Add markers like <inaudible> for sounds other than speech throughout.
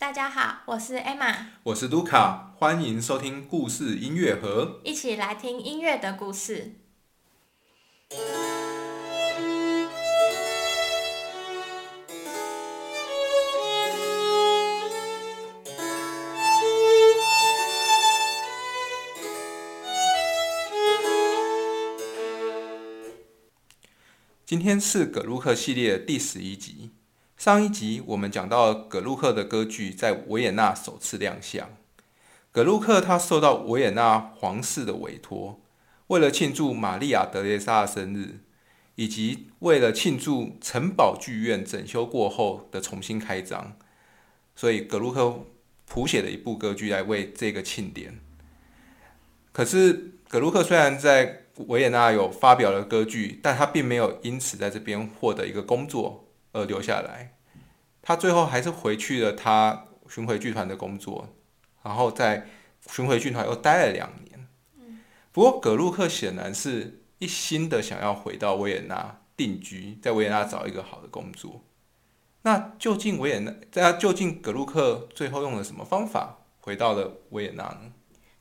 大家好，我是 Emma，我是 Luca，，欢迎收听故事音乐盒，一起来听音乐的故事。今天是葛鲁克系列第十一集。上一集我们讲到葛鲁克的歌剧在维也纳首次亮相。葛鲁克他受到维也纳皇室的委托，为了庆祝玛利亚德蕾莎的生日，以及为了庆祝城堡剧院整修过后的重新开张，所以葛鲁克谱写了一部歌剧来为这个庆典。可是葛鲁克虽然在维也纳有发表了歌剧，但他并没有因此在这边获得一个工作。而留下来，他最后还是回去了他巡回剧团的工作，然后在巡回剧团又待了两年。不过葛鲁克显然是一心的想要回到维也纳定居，在维也纳找一个好的工作。那究竟维也纳，在究竟葛鲁克最后用了什么方法回到了维也纳呢？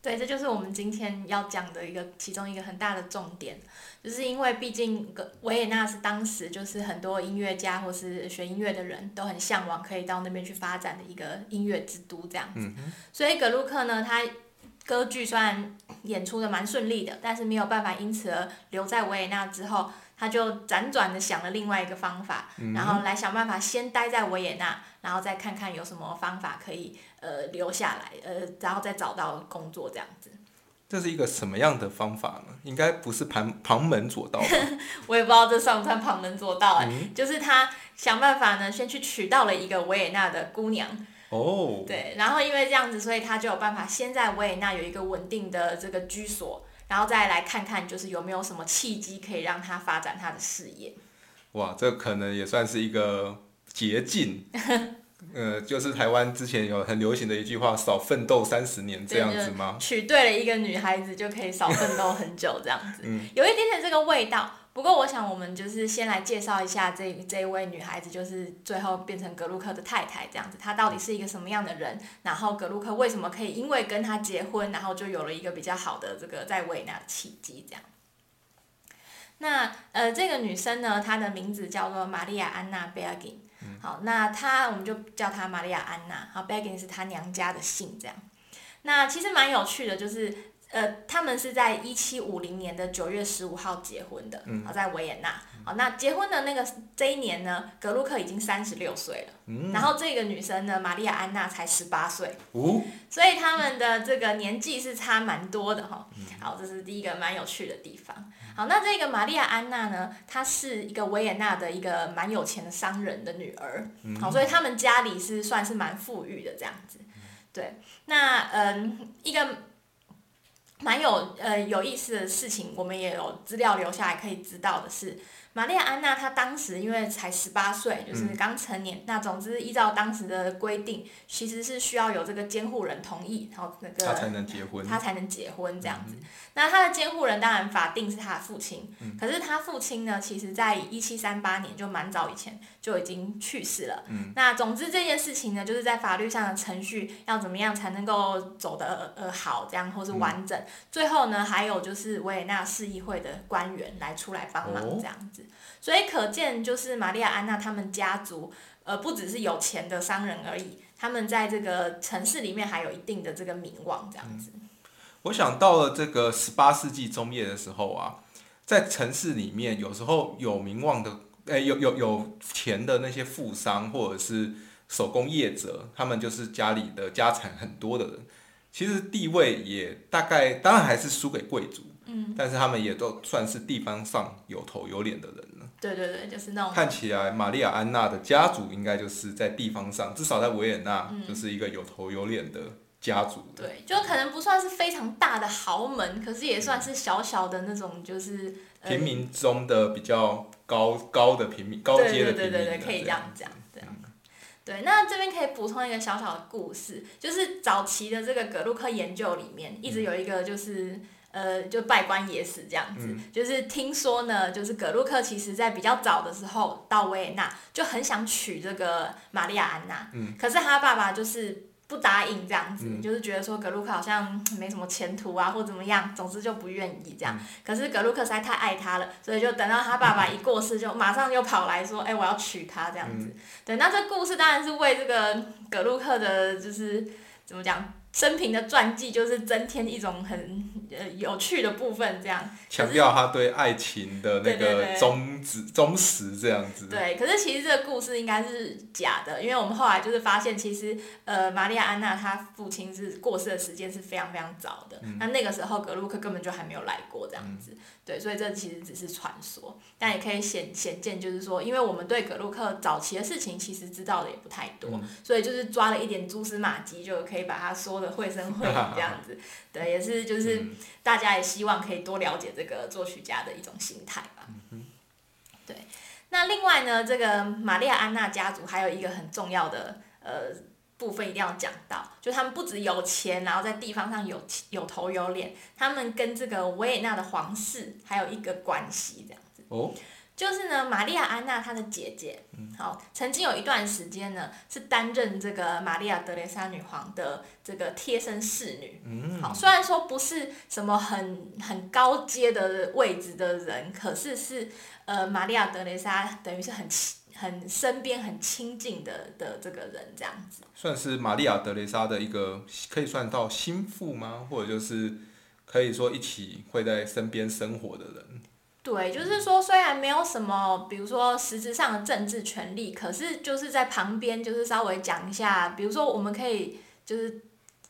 对，这就是我们今天要讲的一个其中一个很大的重点，就是因为毕竟维也纳是当时就是很多音乐家或是学音乐的人都很向往可以到那边去发展的一个音乐之都这样子，所以格鲁克呢，他歌剧虽然演出的蛮顺利的，但是没有办法因此而留在维也纳之后。他就辗转的想了另外一个方法，然后来想办法先待在维也纳，然后再看看有什么方法可以呃留下来，呃，然后再找到工作这样子。这是一个什么样的方法呢？应该不是旁旁门左道吧？<laughs> 我也不知道这算不算旁门左道哎，<laughs> 就是他想办法呢，先去娶到了一个维也纳的姑娘。哦。对，然后因为这样子，所以他就有办法先在维也纳有一个稳定的这个居所。然后再来看看，就是有没有什么契机可以让他发展他的事业。哇，这可能也算是一个捷径。<laughs> 呃，就是台湾之前有很流行的一句话，“少奋斗三十年”这样子吗？娶对了一个女孩子就可以少奋斗很久，这样子，有一点点这个味道。不过，我想我们就是先来介绍一下这这一位女孩子，就是最后变成格鲁克的太太这样子。她到底是一个什么样的人？然后格鲁克为什么可以因为跟她结婚，然后就有了一个比较好的这个在维也纳的契机这样。那呃，这个女生呢，她的名字叫做玛利亚安娜贝尔金。好，那她我们就叫她玛利亚安娜。好，贝尔金是她娘家的姓这样。那其实蛮有趣的，就是。呃，他们是在一七五零年的九月十五号结婚的，好在维也纳。好，那结婚的那个这一年呢，格鲁克已经三十六岁了，然后这个女生呢，玛利亚安娜才十八岁，所以他们的这个年纪是差蛮多的哈。好，这是第一个蛮有趣的地方。好，那这个玛利亚安娜呢，她是一个维也纳的一个蛮有钱的商人的女儿，好，所以他们家里是算是蛮富裕的这样子。对，那嗯，一个。蛮有呃有意思的事情，我们也有资料留下来可以知道的是。玛丽亚安娜她当时因为才十八岁，就是刚成年。那总之依照当时的规定，其实是需要有这个监护人同意，然后那个他才能结婚，他才能结婚这样子。那他的监护人当然法定是他的父亲，可是他父亲呢，其实在一七三八年就蛮早以前就已经去世了。那总之这件事情呢，就是在法律上的程序要怎么样才能够走得呃好，这样或是完整。最后呢，还有就是维也纳市议会的官员来出来帮忙这样子。所以可见，就是玛丽亚安娜他们家族，呃，不只是有钱的商人而已，他们在这个城市里面还有一定的这个名望，这样子。我想到了这个十八世纪中叶的时候啊，在城市里面，有时候有名望的，哎，有有有钱的那些富商或者是手工业者，他们就是家里的家产很多的人，其实地位也大概，当然还是输给贵族。嗯，但是他们也都算是地方上有头有脸的人了。对对对，就是那种。看起来，玛丽亚安娜的家族应该就是在地方上，至少在维也纳，就是一个有头有脸的家族。对，就可能不算是非常大的豪门，可是也算是小小的那种，就是平民中的比较高高的平民，高阶的平民。对对对对，可以这样讲，这样。对，那这边可以补充一个小小的故事，就是早期的这个格鲁克研究里面，一直有一个就是。呃，就拜官野史这样子，就是听说呢，就是葛鲁克其实在比较早的时候到维也纳就很想娶这个玛利亚安娜，可是他爸爸就是不答应这样子，就是觉得说葛鲁克好像没什么前途啊，或怎么样，总之就不愿意这样。可是葛鲁克实在太爱他了，所以就等到他爸爸一过世，就马上又跑来说，哎，我要娶她这样子。对，那这故事当然是为这个葛鲁克的，就是怎么讲？生平的传记就是增添一种很呃有趣的部分，这样强调他对爱情的那个忠执忠实这样子。对，可是其实这个故事应该是假的，因为我们后来就是发现，其实呃玛利亚安娜她父亲是过世的时间是非常非常早的，那那个时候格鲁克根本就还没有来过这样子。对，所以这其实只是传说，但也可以显显见，就是说，因为我们对葛鲁克早期的事情其实知道的也不太多，所以就是抓了一点蛛丝马迹，就可以把它说的绘声绘影 <laughs> 这样子。对，也是就是大家也希望可以多了解这个作曲家的一种心态吧。对，那另外呢，这个玛丽亚安娜家族还有一个很重要的呃。部分一定要讲到，就他们不止有钱，然后在地方上有有头有脸，他们跟这个维也纳的皇室还有一个关系这样子。哦。就是呢，玛利亚安娜她的姐姐，好，曾经有一段时间呢，是担任这个玛利亚德蕾莎女皇的这个贴身侍女。嗯。好，虽然说不是什么很很高阶的位置的人，可是是呃，玛利亚德蕾莎等于是很。很身边很亲近的的这个人这样子，算是玛利亚德雷莎的一个可以算到心腹吗？或者就是可以说一起会在身边生活的人。对，就是说虽然没有什么，比如说实质上的政治权利，可是就是在旁边就是稍微讲一下，比如说我们可以就是。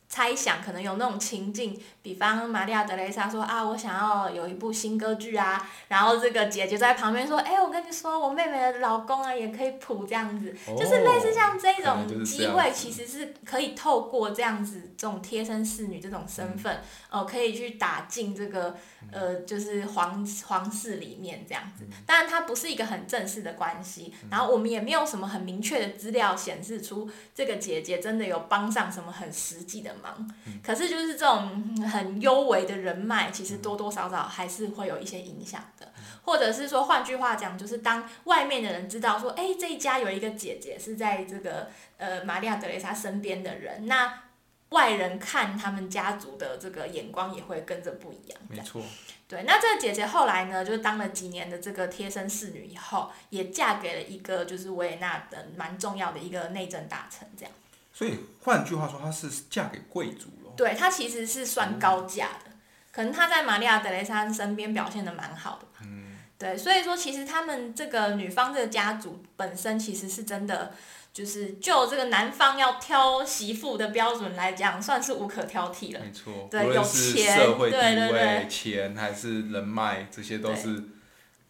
猜想可能有那种情境，比方玛利亚德雷莎说啊，我想要有一部新歌剧啊，然后这个姐姐在旁边说，哎，我跟你说，我妹妹的老公啊也可以谱这样子，就是类似像这种机会，其实是可以透过这样子这种贴身侍女这种身份，哦，可以去打进这个呃，就是皇皇室里面这样子。当然，它不是一个很正式的关系，然后我们也没有什么很明确的资料显示出这个姐姐真的有帮上什么很实际的。忙，可是就是这种很幽微的人脉，其实多多少少还是会有一些影响的。或者是说，换句话讲，就是当外面的人知道说，哎，这一家有一个姐姐是在这个呃玛利亚德雷莎身边的人，那外人看他们家族的这个眼光也会跟着不一样。没错。对，那这个姐姐后来呢，就当了几年的这个贴身侍女以后，也嫁给了一个就是维也纳的蛮重要的一个内政大臣，这样。所以换句话说，她是嫁给贵族了。对，她其实是算高价的，可能她在玛利亚德雷莎身边表现的蛮好的吧。嗯。对，所以说其实他们这个女方这个家族本身其实是真的，就是就这个男方要挑媳妇的标准来讲，算是无可挑剔了。没错。对，有钱，社会地位、钱还是人脉，这些都是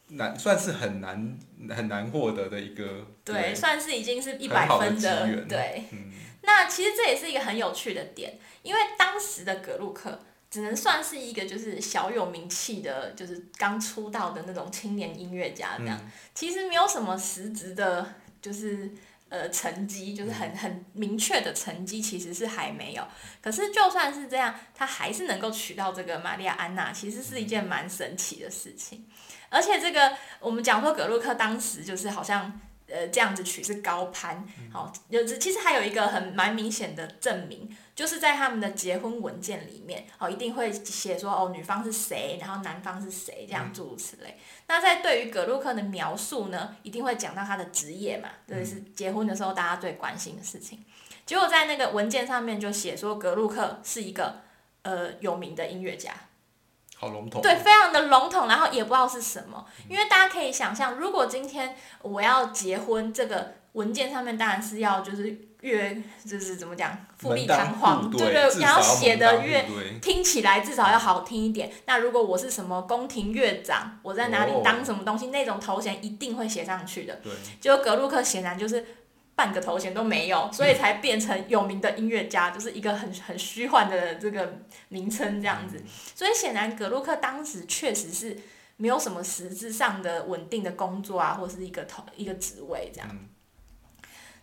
难，算是很难很难获得的一个。对，算是已经是一百分的，对。嗯。那其实这也是一个很有趣的点，因为当时的格鲁克只能算是一个就是小有名气的，就是刚出道的那种青年音乐家这样，其实没有什么实质的，就是呃成绩，就是很很明确的成绩，其实是还没有。可是就算是这样，他还是能够娶到这个玛利亚安娜，其实是一件蛮神奇的事情。而且这个我们讲说格鲁克当时就是好像。呃，这样子取是高攀，好，有其实还有一个很蛮明显的证明，就是在他们的结婚文件里面，哦，一定会写说哦，女方是谁，然后男方是谁，这样诸如此类。那在对于葛鲁克的描述呢，一定会讲到他的职业嘛，这是结婚的时候大家最关心的事情。结果在那个文件上面就写说，格鲁克是一个呃有名的音乐家。好笼统。对，非常的笼统，然后也不知道是什么。因为大家可以想象，如果今天我要结婚，这个文件上面当然是要就是越就是怎么讲富丽堂皇，对对，然后写的越听起来至少要好听一点。那如果我是什么宫廷乐长，我在哪里当什么东西，那种头衔一定会写上去的。对。就格鲁克显然就是。半个头衔都没有，所以才变成有名的音乐家，就是一个很很虚幻的这个名称这样子。所以显然格鲁克当时确实是没有什么实质上的稳定的工作啊，或是一个头一个职位这样。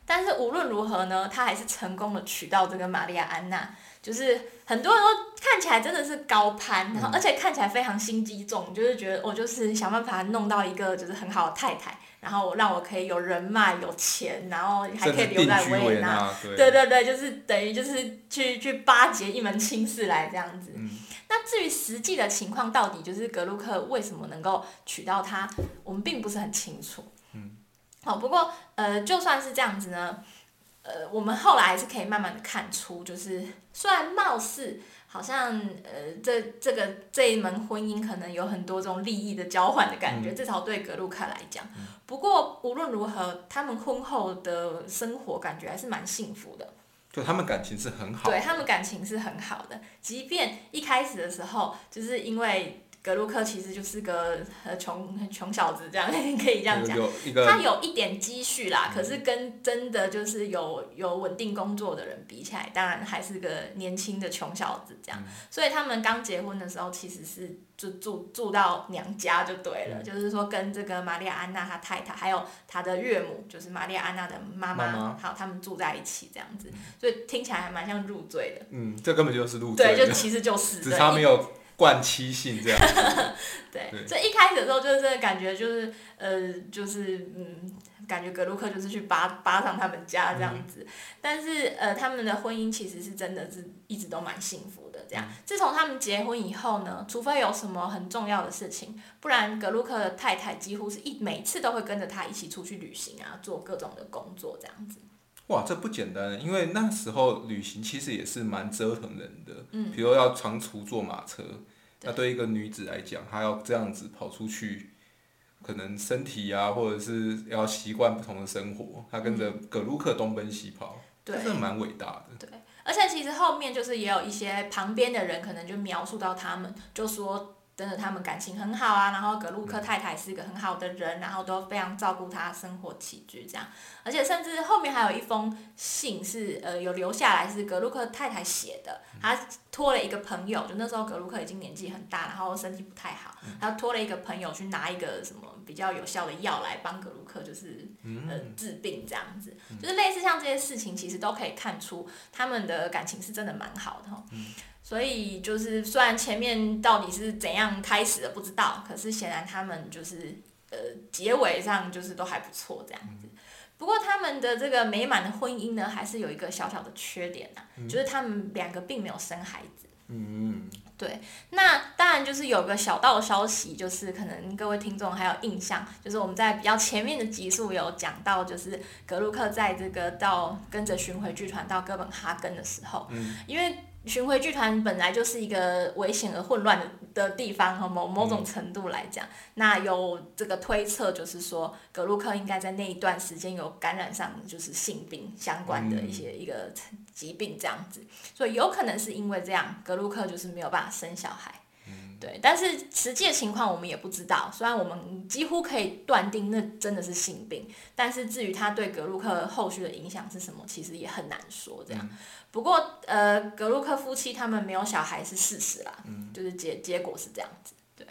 但是无论如何呢，他还是成功的娶到这个玛利亚安娜。就是很多人都看看起来真的是高攀，然后而且看起来非常心机重，就是觉得我就是想办法弄到一个就是很好的太太，然后让我可以有人脉、有钱，然后还可以留在维也纳。对对对，就是等于就是去去巴结一门亲事来这样子。那至于实际的情况，到底就是格鲁克为什么能够娶到她，我们并不是很清楚。嗯。好，不过呃，就算是这样子呢。呃，我们后来还是可以慢慢的看出，就是虽然貌似好像呃，这这个这一门婚姻可能有很多种利益的交换的感觉，至少对格鲁克来讲。不过无论如何，他们婚后的生活感觉还是蛮幸福的。就他们感情是很好。对他们感情是很好的，即便一开始的时候，就是因为。格鲁克其实就是个呃穷穷小子，这样 <laughs> 可以这样讲。他有一点积蓄啦，可是跟真的就是有有稳定工作的人比起来，当然还是个年轻的穷小子这样。所以他们刚结婚的时候，其实是就住住到娘家就对了，就是说跟这个玛丽亚安娜她太太，还有她的岳母，就是玛丽亚安娜的妈妈，好，他们住在一起这样子，所以听起来还蛮像入赘的。嗯，这根本就是入赘。对，就其实就是。只差没有。惯妻性这样，<laughs> 对，所以一开始的时候就是这个感觉，就是呃，就是嗯，感觉格鲁克就是去扒扒上他们家这样子，但是呃，他们的婚姻其实是真的是一直都蛮幸福的这样。自从他们结婚以后呢，除非有什么很重要的事情，不然格鲁克的太太几乎是一每次都会跟着他一起出去旅行啊，做各种的工作这样子。哇，这不简单，因为那时候旅行其实也是蛮折腾人的，嗯，比如要长途坐马车，那对一个女子来讲，她要这样子跑出去，可能身体啊，或者是要习惯不同的生活，她跟着葛鲁克东奔西跑，真的蛮伟大的。对，而且其实后面就是也有一些旁边的人可能就描述到他们，就说。真的，他们感情很好啊，然后格鲁克太太是一个很好的人，然后都非常照顾他生活起居这样，而且甚至后面还有一封信是呃有留下来是格鲁克太太写的，他托了一个朋友，就那时候格鲁克已经年纪很大，然后身体不太好，他托了一个朋友去拿一个什么比较有效的药来帮格鲁克就是呃治病这样子，就是类似像这些事情，其实都可以看出他们的感情是真的蛮好的。所以就是，虽然前面到底是怎样开始的不知道，可是显然他们就是呃结尾上就是都还不错这样子。不过他们的这个美满的婚姻呢，还是有一个小小的缺点呐，就是他们两个并没有生孩子。嗯。对，那当然就是有个小道消息，就是可能各位听众还有印象，就是我们在比较前面的集数有讲到，就是格鲁克在这个到跟着巡回剧团到哥本哈根的时候，因为。巡回剧团本来就是一个危险而混乱的的地方，和某某种程度来讲，那有这个推测，就是说格鲁克应该在那一段时间有感染上就是性病相关的一些一个疾病这样子，所以有可能是因为这样，格鲁克就是没有办法生小孩。对，但是实际的情况我们也不知道。虽然我们几乎可以断定那真的是性病，但是至于他对格鲁克后续的影响是什么，其实也很难说。这样，不过呃，格鲁克夫妻他们没有小孩是事实啦，就是结结果是这样子。对，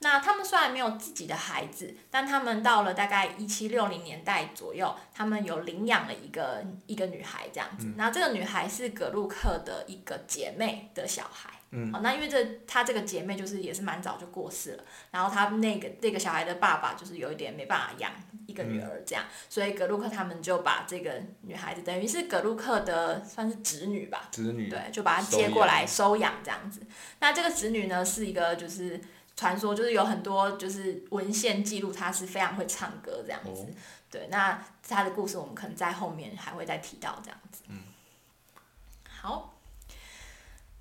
那他们虽然没有自己的孩子，但他们到了大概一七六零年代左右，他们有领养了一个一个女孩这样子。那这个女孩是格鲁克的一个姐妹的小孩。好，那因为这她这个姐妹就是也是蛮早就过世了，然后她那个那个小孩的爸爸就是有一点没办法养一个女儿这样，所以格鲁克他们就把这个女孩子等于是格鲁克的算是侄女吧，侄女对，就把她接过来收养这样子。那这个侄女呢是一个就是传说，就是有很多就是文献记录她是非常会唱歌这样子，对，那她的故事我们可能在后面还会再提到这样子。嗯，好。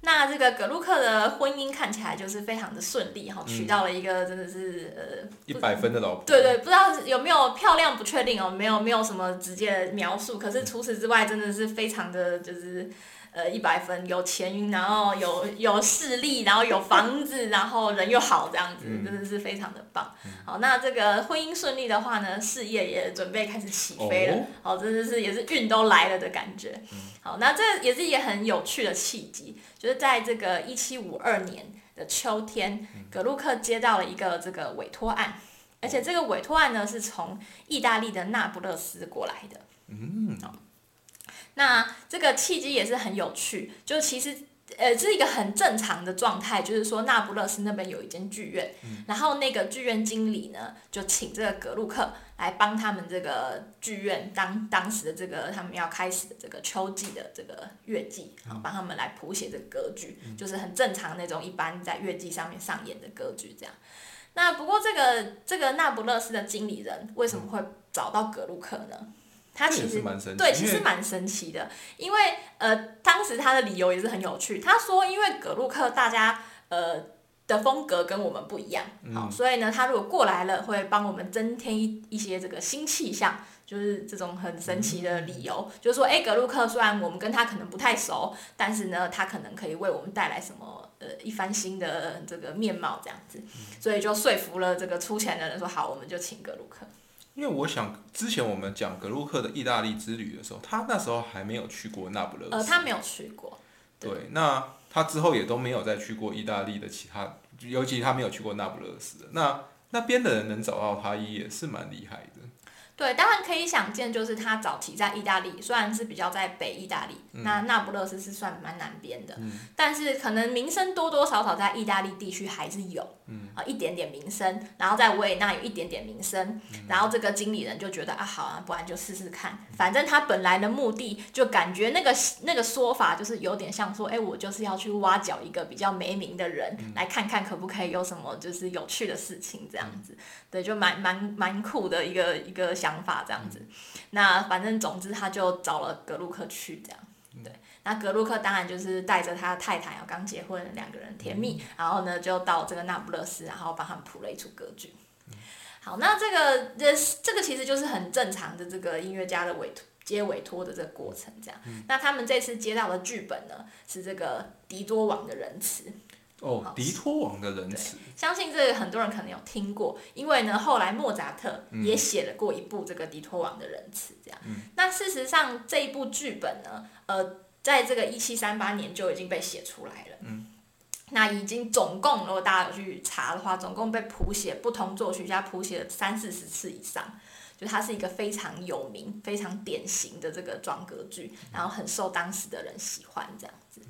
那这个格鲁克的婚姻看起来就是非常的顺利哈，娶到了一个真的是呃一百分的老婆。对对，不知道有没有漂亮不确定哦，没有没有什么直接描述。可是除此之外，真的是非常的就是。呃，一百分，有钱，然后有有势力，然后有房子，然后人又好，这样子真的是非常的棒。好，那这个婚姻顺利的话呢，事业也准备开始起飞了。好，真的是也是运都来了的感觉。好，那这也是一个很有趣的契机，就是在这个一七五二年的秋天，格鲁克接到了一个这个委托案，而且这个委托案呢是从意大利的那不勒斯过来的。嗯。那这个契机也是很有趣，就其实呃，这是一个很正常的状态，就是说那不勒斯那边有一间剧院，然后那个剧院经理呢就请这个格鲁克来帮他们这个剧院当当时的这个他们要开始的这个秋季的这个乐季，然后帮他们来谱写这个歌剧，就是很正常那种一般在乐季上面上演的歌剧这样。那不过这个这个那不勒斯的经理人为什么会找到格鲁克呢？他其实对，其实蛮神奇的，因为呃，当时他的理由也是很有趣。他说，因为格鲁克大家呃的风格跟我们不一样，好，所以呢，他如果过来了，会帮我们增添一一些这个新气象，就是这种很神奇的理由。就是说，哎，格鲁克虽然我们跟他可能不太熟，但是呢，他可能可以为我们带来什么呃一番新的这个面貌这样子，所以就说服了这个出钱的人说好，我们就请格鲁克。因为我想，之前我们讲格鲁克的意大利之旅的时候，他那时候还没有去过那不勒斯。呃，他没有去过。对，那他之后也都没有再去过意大利的其他，尤其他没有去过那不勒斯。那那边的人能找到他也是蛮厉害的。对，当然可以想见，就是他早期在意大利，虽然是比较在北意大利，那那不勒斯是算蛮南边的，但是可能名声多多少少在意大利地区还是有，啊一点点名声，然后在维也纳有一点点名声，然后这个经理人就觉得啊好啊，不然就试试看，反正他本来的目的就感觉那个那个说法就是有点像说，哎，我就是要去挖角一个比较没名的人，来看看可不可以有什么就是有趣的事情这样子，对，就蛮蛮蛮酷的一个一个。想法这样子，那反正总之他就找了格鲁克去这样，对，那格鲁克当然就是带着他的太太啊，刚结婚两个人甜蜜，然后呢就到这个那不勒斯，然后帮他们谱了一出歌剧。好，那这个这这个其实就是很正常的这个音乐家的委托接委托的这个过程这样。那他们这次接到的剧本呢是这个狄多王的仁慈。哦，迪托王的仁慈，相信这个很多人可能有听过，因为呢，后来莫扎特也写了过一部这个迪托王的仁慈，这样。那事实上这一部剧本呢，呃，在这个一七三八年就已经被写出来了。嗯。那已经总共，如果大家有去查的话，总共被谱写不同作曲家谱写了三四十次以上，就它是一个非常有名、非常典型的这个壮歌剧，然后很受当时的人喜欢这样子。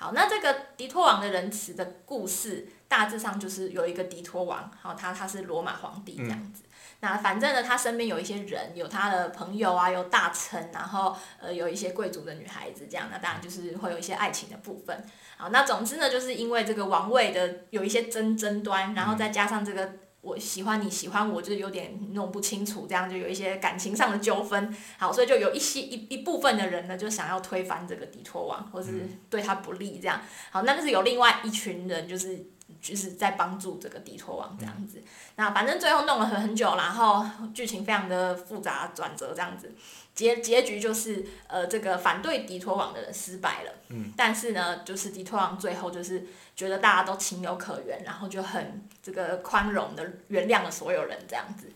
好，那这个狄托王的仁慈的故事，大致上就是有一个狄托王，好，他他是罗马皇帝这样子。那反正呢，他身边有一些人，有他的朋友啊，有大臣，然后呃，有一些贵族的女孩子这样。那当然就是会有一些爱情的部分。好，那总之呢，就是因为这个王位的有一些争争端，然后再加上这个。我喜欢你喜欢我，就是有点弄不清楚，这样就有一些感情上的纠纷。好，所以就有一些一一部分的人呢，就想要推翻这个底托王，或是对他不利这样。好，那就是有另外一群人，就是就是在帮助这个底托王这样子。那反正最后弄了很很久，然后剧情非常的复杂转折这样子。结结局就是，呃，这个反对迪托王的人失败了。嗯。但是呢，就是迪托王最后就是觉得大家都情有可原，然后就很这个宽容的原谅了所有人这样子。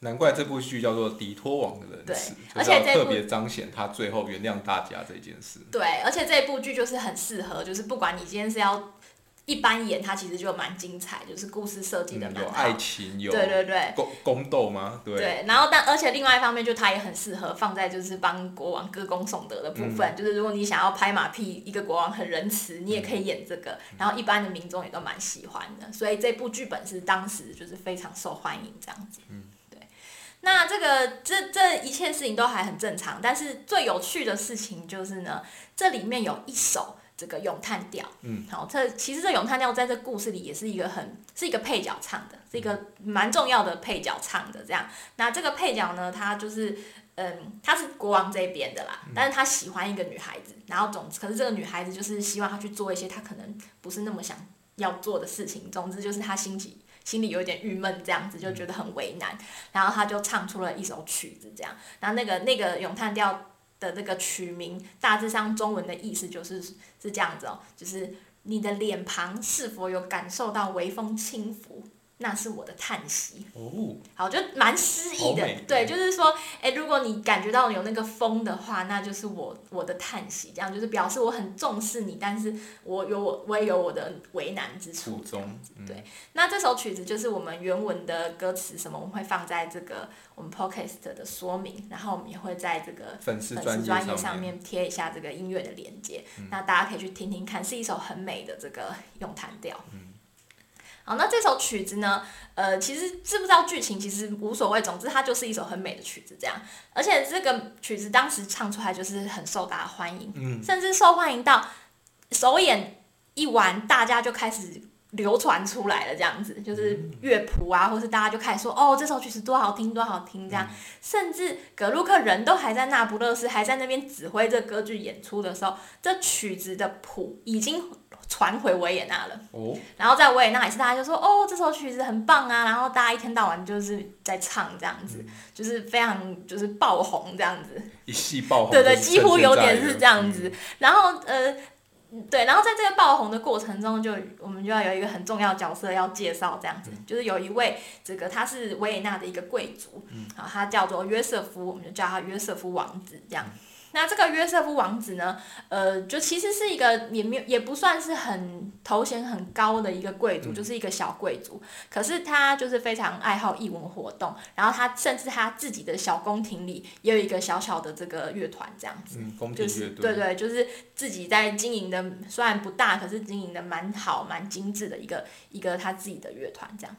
难怪这部剧叫做《迪托王的人对，而且特别彰显他最后原谅大家这件事。对，而且这部剧就是很适合，就是不管你今天是要。一般演它其实就蛮精彩，就是故事设计的蛮好。有爱情，有对对对宫宫斗吗？对。对，然后但而且另外一方面，就它也很适合放在就是帮国王歌功颂德的部分，就是如果你想要拍马屁，一个国王很仁慈，你也可以演这个，然后一般的民众也都蛮喜欢的，所以这部剧本是当时就是非常受欢迎这样子。嗯，对。那这个这这一切事情都还很正常，但是最有趣的事情就是呢，这里面有一首。这个咏叹调，嗯，好，这其实这咏叹调在这故事里也是一个很是一个配角唱的，是一个蛮重要的配角唱的这样。那这个配角呢，他就是，嗯，他是国王这边的啦，但是他喜欢一个女孩子，然后总之可是这个女孩子就是希望他去做一些他可能不是那么想要做的事情，总之就是他心里心里有点郁闷这样子，就觉得很为难，然后他就唱出了一首曲子这样，然后那个那个咏叹调。的那个取名大致上中文的意思就是是这样子哦，就是你的脸庞是否有感受到微风轻拂，那是我的叹息。哦，好，就蛮诗意的，对，就是说，哎，如果你感觉到有那个风的话，那就是我我的叹息，这样就是表示我很重视你，但是我有我我也有我的为难之处初。中，嗯对那这首曲子就是我们原文的歌词什么，我们会放在这个我们 podcast 的说明，然后我们也会在这个粉丝粉专业上上面，面贴一下这个音乐的连接，那大家可以去听听看，是一首很美的这个咏叹调。好，那这首曲子呢，呃，其实知不知道剧情其实无所谓，总之它就是一首很美的曲子，这样。而且这个曲子当时唱出来就是很受大家欢迎，嗯，甚至受欢迎到首演一完，大家就开始流传出来了，这样子，就是乐谱啊，或是大家就开始说，哦，这首曲子多好听，多好听，这样。甚至格鲁克人都还在那不勒斯，还在那边指挥这歌剧演出的时候，这曲子的谱已经传回维也纳了。哦，然后在维也纳也是，大家就说哦，这首曲子很棒啊，然后大家一天到晚就是在唱这样子，就是非常就是爆红这样子。一系爆红，对对，几乎有点是这样子。然后呃，对，然后在这个爆红的过程中就，我们就要有一个很重要的角色要介绍，这样子，就是有一位这个他是维也纳的一个贵族，啊，他叫做约瑟夫，我们就叫他约瑟夫王子这样。那这个约瑟夫王子呢，呃，就其实是一个也没有也不算是很头衔很高的一个贵族，就是一个小贵族。可是他就是非常爱好艺文活动，然后他甚至他自己的小宫廷里也有一个小小的这个乐团这样子。嗯，宫廷就是对对，就是自己在经营的，虽然不大，可是经营的蛮好、蛮精致的一个一个他自己的乐团这样。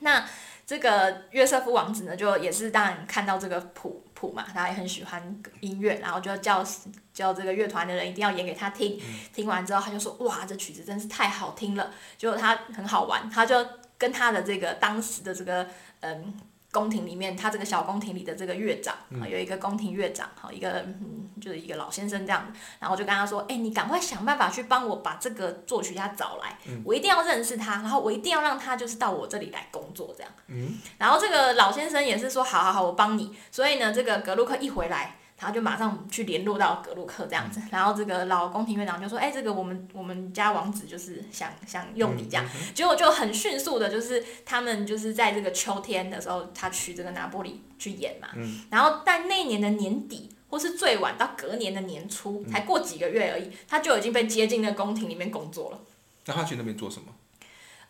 那这个约瑟夫王子呢，就也是当然看到这个谱谱嘛，他也很喜欢音乐，然后就叫叫这个乐团的人一定要演给他听。听完之后，他就说：“哇，这曲子真是太好听了！”结果他很好玩，他就跟他的这个当时的这个嗯。宫廷里面，他这个小宫廷里的这个乐长，啊，有一个宫廷乐长，好一个嗯，就是一个老先生这样，然后我就跟他说，哎、你赶快想办法去帮我把这个作曲家找来，我一定要认识他，然后我一定要让他就是到我这里来工作这样。嗯，然后这个老先生也是说，好好好，我帮你。所以呢，这个格鲁克一回来。他就马上去联络到格鲁克这样子，然后这个老宫廷院长就说：“哎、这个我们我们家王子就是想想用你这样。结果就很迅速的，就是他们就是在这个秋天的时候，他去这个拿波里去演嘛。然后在那一年的年底，或是最晚到隔年的年初，才过几个月而已，他就已经被接进那宫廷里面工作了。那他去那边做什么？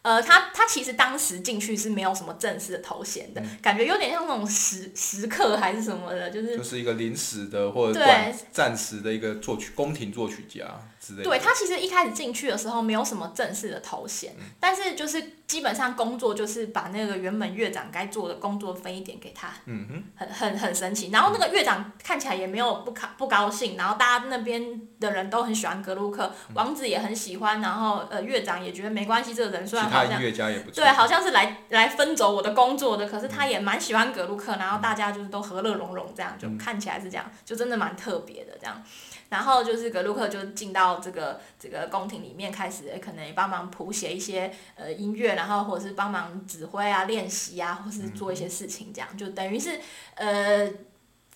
呃，他他其实当时进去是没有什么正式的头衔的，感觉有点像那种时时刻还是什么的，就是就是一个临时的或者对暂时的一个作曲宫廷作曲家之类的。对他其实一开始进去的时候没有什么正式的头衔，但是就是基本上工作就是把那个原本乐长该做的工作分一点给他，嗯哼，很很很神奇。然后那个乐长看起来也没有不高不高兴，然后大家那边的人都很喜欢格鲁克，王子也很喜欢，然后呃乐长也觉得没关系，这个人虽然好像。对，好像是来来分走我的工作的，可是他也蛮喜欢格鲁克，然后大家就是都和乐融融，这样就看起来是这样，就真的蛮特别的这样。然后就是格鲁克就进到这个这个宫廷里面，开始诶可能也帮忙谱写一些呃音乐，然后或者是帮忙指挥啊、练习啊，或是做一些事情，这样就等于是呃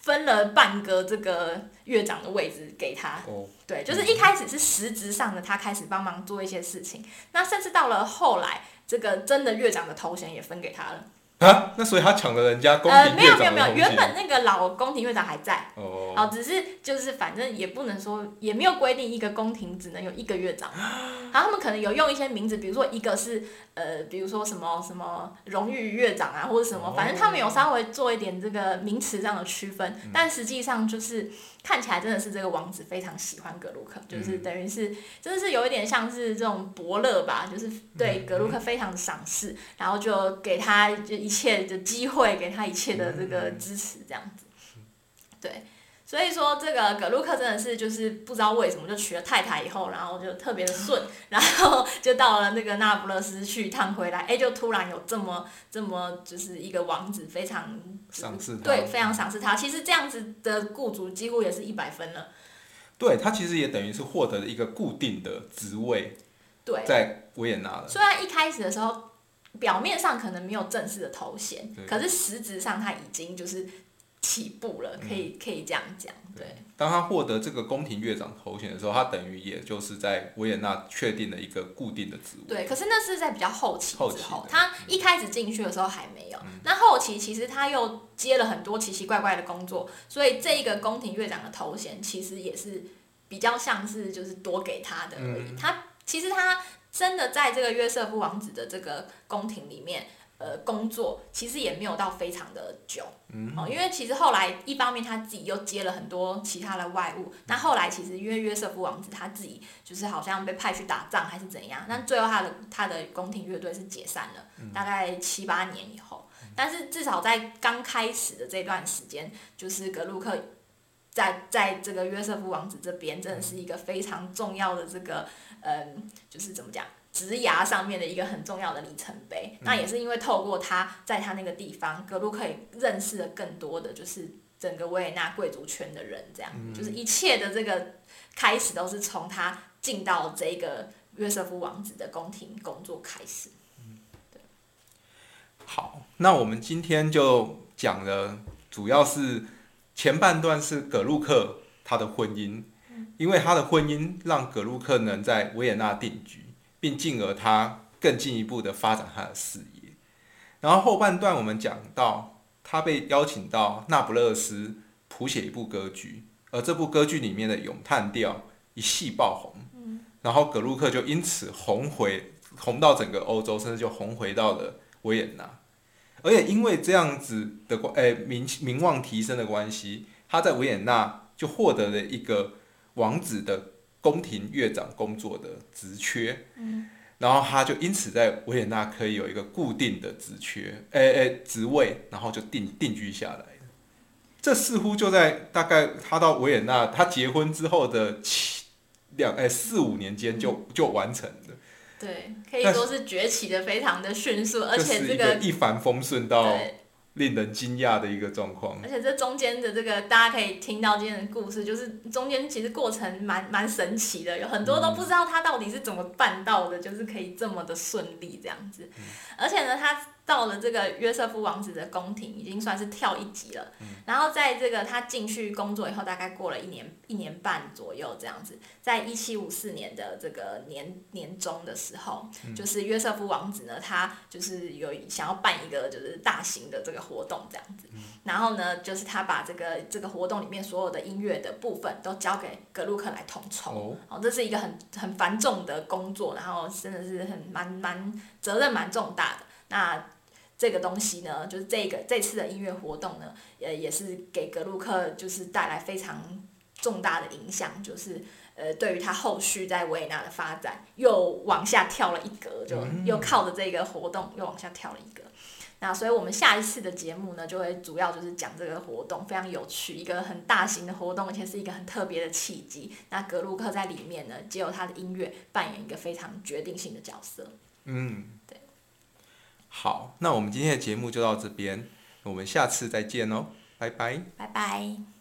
分了半个这个乐长的位置给他。哦，对，就是一开始是实质上的，他开始帮忙做一些事情。那甚至到了后来，这个真的乐长的头衔也分给他了。啊，那所以他抢了人家宫呃，没有没有没有。原本那个老宫廷乐长还在，哦，哦，只是就是反正也不能说，也没有规定一个宫廷只能有一个乐长。<gasps> 然后他们可能有用一些名字，比如说一个是呃，比如说什么什么荣誉乐长啊，或者什么，反正他们有稍微做一点这个名词上的区分，但实际上就是看起来真的是这个王子非常喜欢格鲁克，就是等于是真的是有一点像是这种伯乐吧，就是对格鲁克非常的赏识，然后就给他就一切的机会，给他一切的这个支持，这样子，对。所以说，这个葛鲁克真的是就是不知道为什么就娶了太太以后，然后就特别的顺，<laughs> 然后就到了那个那不勒斯去一趟回来，哎，就突然有这么这么就是一个王子非常赏识他对，非常赏识他。其实这样子的雇主几乎也是一百分了，对他其实也等于是获得了一个固定的职位，对。在维也纳了。虽然一开始的时候表面上可能没有正式的头衔，可是实质上他已经就是起步了，可以可以这样讲，对。当他获得这个宫廷乐长头衔的时候，他等于也就是在维也纳确定了一个固定的职务。对，可是那是在比较后期后之后，他一开始进去的时候还没有。那后期其实他又接了很多奇奇怪怪的工作，所以这一个宫廷乐长的头衔其实也是比较像是就是多给他的而已。他其实他真的在这个约瑟夫王子的这个宫廷里面。呃，工作其实也没有到非常的久，哦，因为其实后来一方面他自己又接了很多其他的外务，那后来其实因为约瑟夫王子他自己就是好像被派去打仗还是怎样，但最后他的他的宫廷乐队是解散了，大概七八年以后，但是至少在刚开始的这段时间，就是格鲁克在在这个约瑟夫王子这边真的是一个非常重要的这个，嗯，就是怎么讲？职涯上面的一个很重要的里程碑，那也是因为透过他在他那个地方，格鲁克以认识了更多的就是整个维也纳贵族圈的人，这样，就是一切的这个开始都是从他进到这个约瑟夫王子的宫廷工作开始。好，那我们今天就讲了，主要是前半段是格鲁克他的婚姻，因为他的婚姻让格鲁克能在维也纳定居。并进而他更进一步的发展他的事业。然后后半段我们讲到，他被邀请到那不勒斯谱写一部歌剧，而这部歌剧里面的咏叹调一戏爆红，然后格鲁克就因此红回红到整个欧洲，甚至就红回到了维也纳。而且因为这样子的关诶名名望提升的关系，他在维也纳就获得了一个王子的。宫廷乐长工作的职缺，然后他就因此在维也纳可以有一个固定的职缺，诶诶职位，然后就定定居下来。这似乎就在大概他到维也纳，他结婚之后的七两诶四五年间就就完成了。对，可以说是崛起的非常的迅速，而且这个一帆风顺到。令人惊讶的一个状况，而且这中间的这个大家可以听到今天的故事，就是中间其实过程蛮蛮神奇的，有很多都不知道他到底是怎么办到的，就是可以这么的顺利这样子，而且呢，他。到了这个约瑟夫王子的宫廷，已经算是跳一级了。然后在这个他进去工作以后，大概过了一年一年半左右这样子，在一七五四年的这个年年中的时候，就是约瑟夫王子呢，他就是有想要办一个就是大型的这个活动这样子。然后呢，就是他把这个这个活动里面所有的音乐的部分都交给格鲁克来统筹。哦，这是一个很很繁重的工作，然后真的是很蛮蛮责任蛮重大的。那这个东西呢，就是这个这次的音乐活动呢，呃，也是给格鲁克就是带来非常重大的影响，就是呃，对于他后续在维也纳的发展又往下跳了一格，就又靠着这个活动又往下跳了一格。那所以我们下一次的节目呢，就会主要就是讲这个活动非常有趣，一个很大型的活动，而且是一个很特别的契机。那格鲁克在里面呢，借由他的音乐扮演一个非常决定性的角色。嗯，对。好，那我们今天的节目就到这边，我们下次再见哦，拜拜，拜拜。